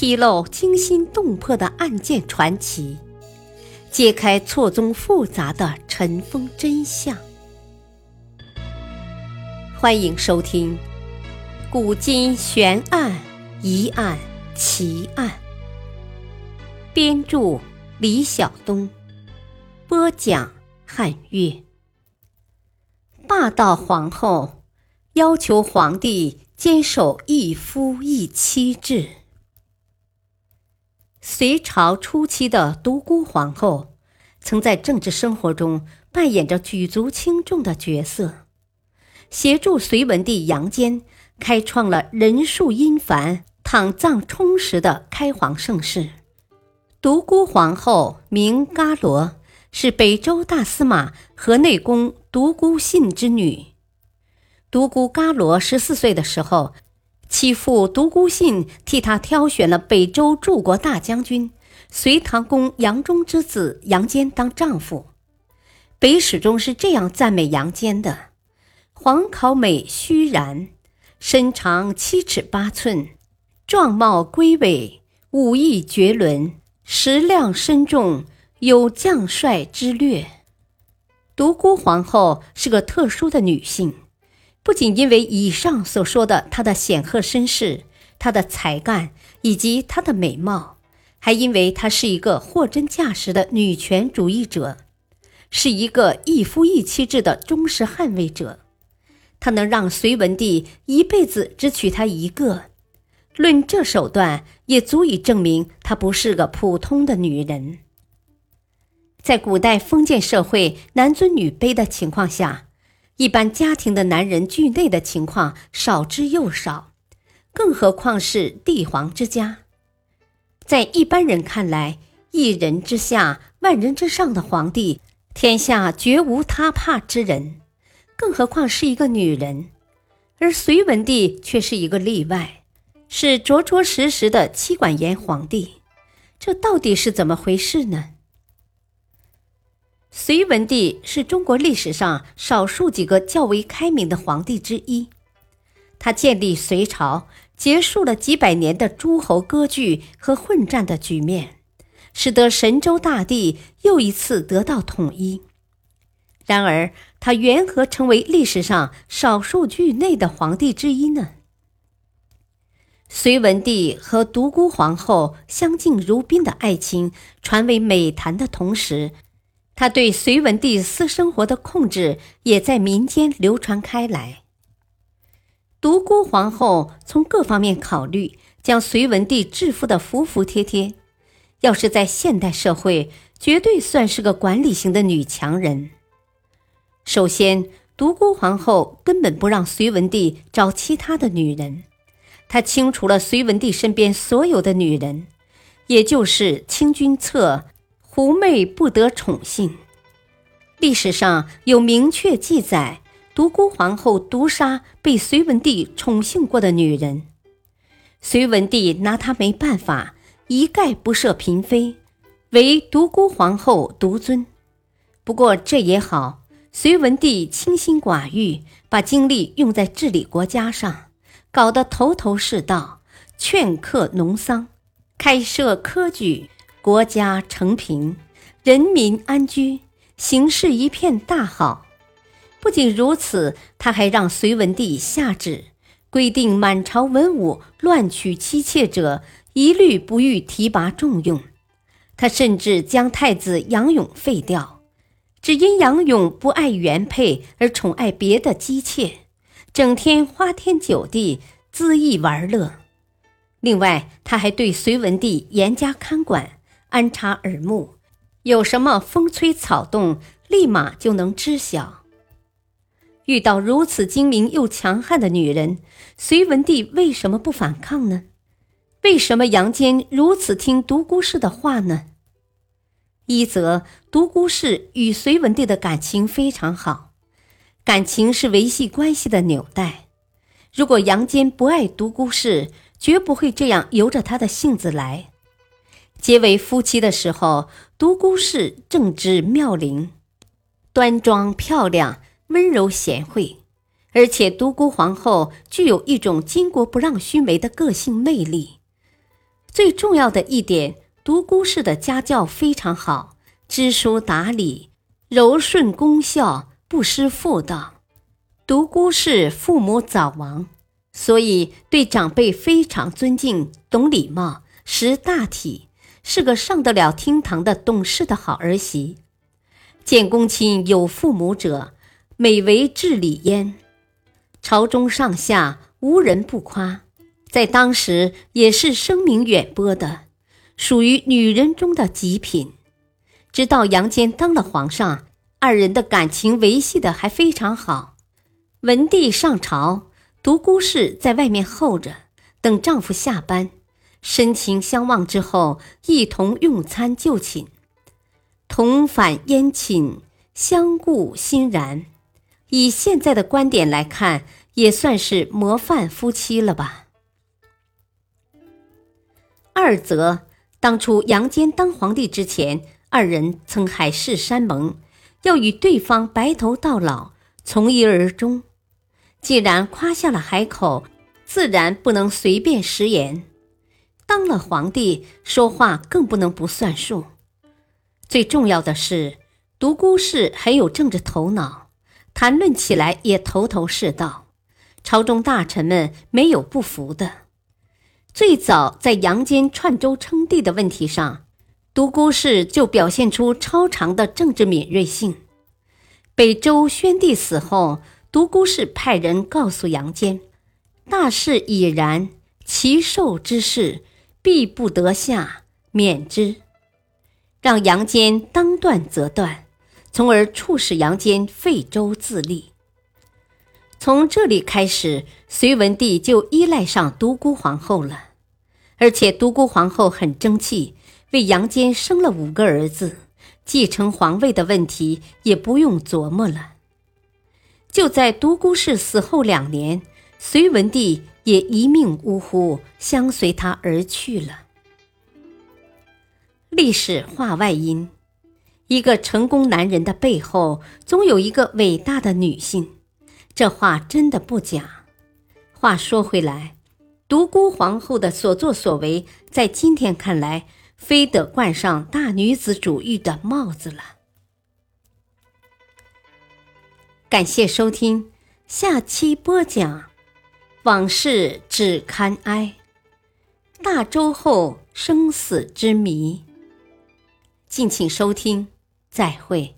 披露惊心动魄的案件传奇，揭开错综复杂的尘封真相。欢迎收听《古今悬案、疑案、奇案》，编著李晓东，播讲汉月。霸道皇后要求皇帝坚守一夫一妻制。隋朝初期的独孤皇后，曾在政治生活中扮演着举足轻重的角色，协助隋文帝杨坚开创了人数殷繁、躺葬充实的开皇盛世。独孤皇后名伽罗，是北周大司马河内公独孤信之女。独孤伽罗十四岁的时候。其父独孤信替他挑选了北周柱国大将军隋唐公杨忠之子杨坚当丈夫。北史中是这样赞美杨坚的：“黄考美须髯，身长七尺八寸，状貌龟尾，武艺绝伦，食量深重，有将帅之略。”独孤皇后是个特殊的女性。不仅因为以上所说的她的显赫身世、她的才干以及她的美貌，还因为她是一个货真价实的女权主义者，是一个一夫一妻制的忠实捍卫者。她能让隋文帝一辈子只娶她一个，论这手段，也足以证明她不是个普通的女人。在古代封建社会男尊女卑的情况下。一般家庭的男人惧内的情况少之又少，更何况是帝皇之家。在一般人看来，一人之下，万人之上的皇帝，天下绝无他怕之人。更何况是一个女人，而隋文帝却是一个例外，是着着实实的妻管严皇帝。这到底是怎么回事呢？隋文帝是中国历史上少数几个较为开明的皇帝之一，他建立隋朝，结束了几百年的诸侯割据和混战的局面，使得神州大地又一次得到统一。然而，他缘何成为历史上少数惧内的皇帝之一呢？隋文帝和独孤皇后相敬如宾的爱情传为美谈的同时，他对隋文帝私生活的控制也在民间流传开来。独孤皇后从各方面考虑，将隋文帝制服的服服帖帖。要是在现代社会，绝对算是个管理型的女强人。首先，独孤皇后根本不让隋文帝找其他的女人，她清除了隋文帝身边所有的女人，也就是清君侧。狐媚不得宠幸，历史上有明确记载，独孤皇后毒杀被隋文帝宠幸过的女人，隋文帝拿她没办法，一概不赦嫔妃，唯独孤皇后独尊。不过这也好，隋文帝清心寡欲，把精力用在治理国家上，搞得头头是道，劝课农桑，开设科举。国家承平，人民安居，形势一片大好。不仅如此，他还让隋文帝下旨规定，满朝文武乱娶妻妾者，一律不予提拔重用。他甚至将太子杨勇废掉，只因杨勇不爱原配而宠爱别的姬妾，整天花天酒地，恣意玩乐。另外，他还对隋文帝严加看管。安插耳目，有什么风吹草动，立马就能知晓。遇到如此精明又强悍的女人，隋文帝为什么不反抗呢？为什么杨坚如此听独孤氏的话呢？一则独孤氏与隋文帝的感情非常好，感情是维系关系的纽带。如果杨坚不爱独孤氏，绝不会这样由着他的性子来。结为夫妻的时候，独孤氏正值妙龄，端庄漂亮，温柔贤惠，而且独孤皇后具有一种巾帼不让须眉的个性魅力。最重要的一点，独孤氏的家教非常好，知书达理，柔顺恭孝，不失妇道。独孤氏父母早亡，所以对长辈非常尊敬，懂礼貌，识大体，是个上得了厅堂的懂事的好儿媳。见公卿有父母者，美为至礼焉。朝中上下无人不夸，在当时也是声名远播的，属于女人中的极品。直到杨坚当了皇上，二人的感情维系的还非常好。文帝上朝，独孤氏在外面候着，等丈夫下班，深情相望之后，一同用餐就寝，同返燕寝，相顾欣然。以现在的观点来看，也算是模范夫妻了吧。二则，当初杨坚当皇帝之前，二人曾海誓山盟，要与对方白头到老，从一而终。既然夸下了海口，自然不能随便食言。当了皇帝，说话更不能不算数。最重要的是，独孤氏很有政治头脑，谈论起来也头头是道，朝中大臣们没有不服的。最早在杨坚篡州称帝的问题上，独孤氏就表现出超常的政治敏锐性。北周宣帝死后。独孤氏派人告诉杨坚：“大事已然，其寿之事必不得下，免之。”让杨坚当断则断，从而促使杨坚废周自立。从这里开始，隋文帝就依赖上独孤皇后了，而且独孤皇后很争气，为杨坚生了五个儿子，继承皇位的问题也不用琢磨了。就在独孤氏死后两年，隋文帝也一命呜呼，相随他而去了。历史话外音：一个成功男人的背后，总有一个伟大的女性。这话真的不假。话说回来，独孤皇后的所作所为，在今天看来，非得冠上大女子主义的帽子了。感谢收听，下期播讲往事只堪哀，大周后生死之谜。敬请收听，再会。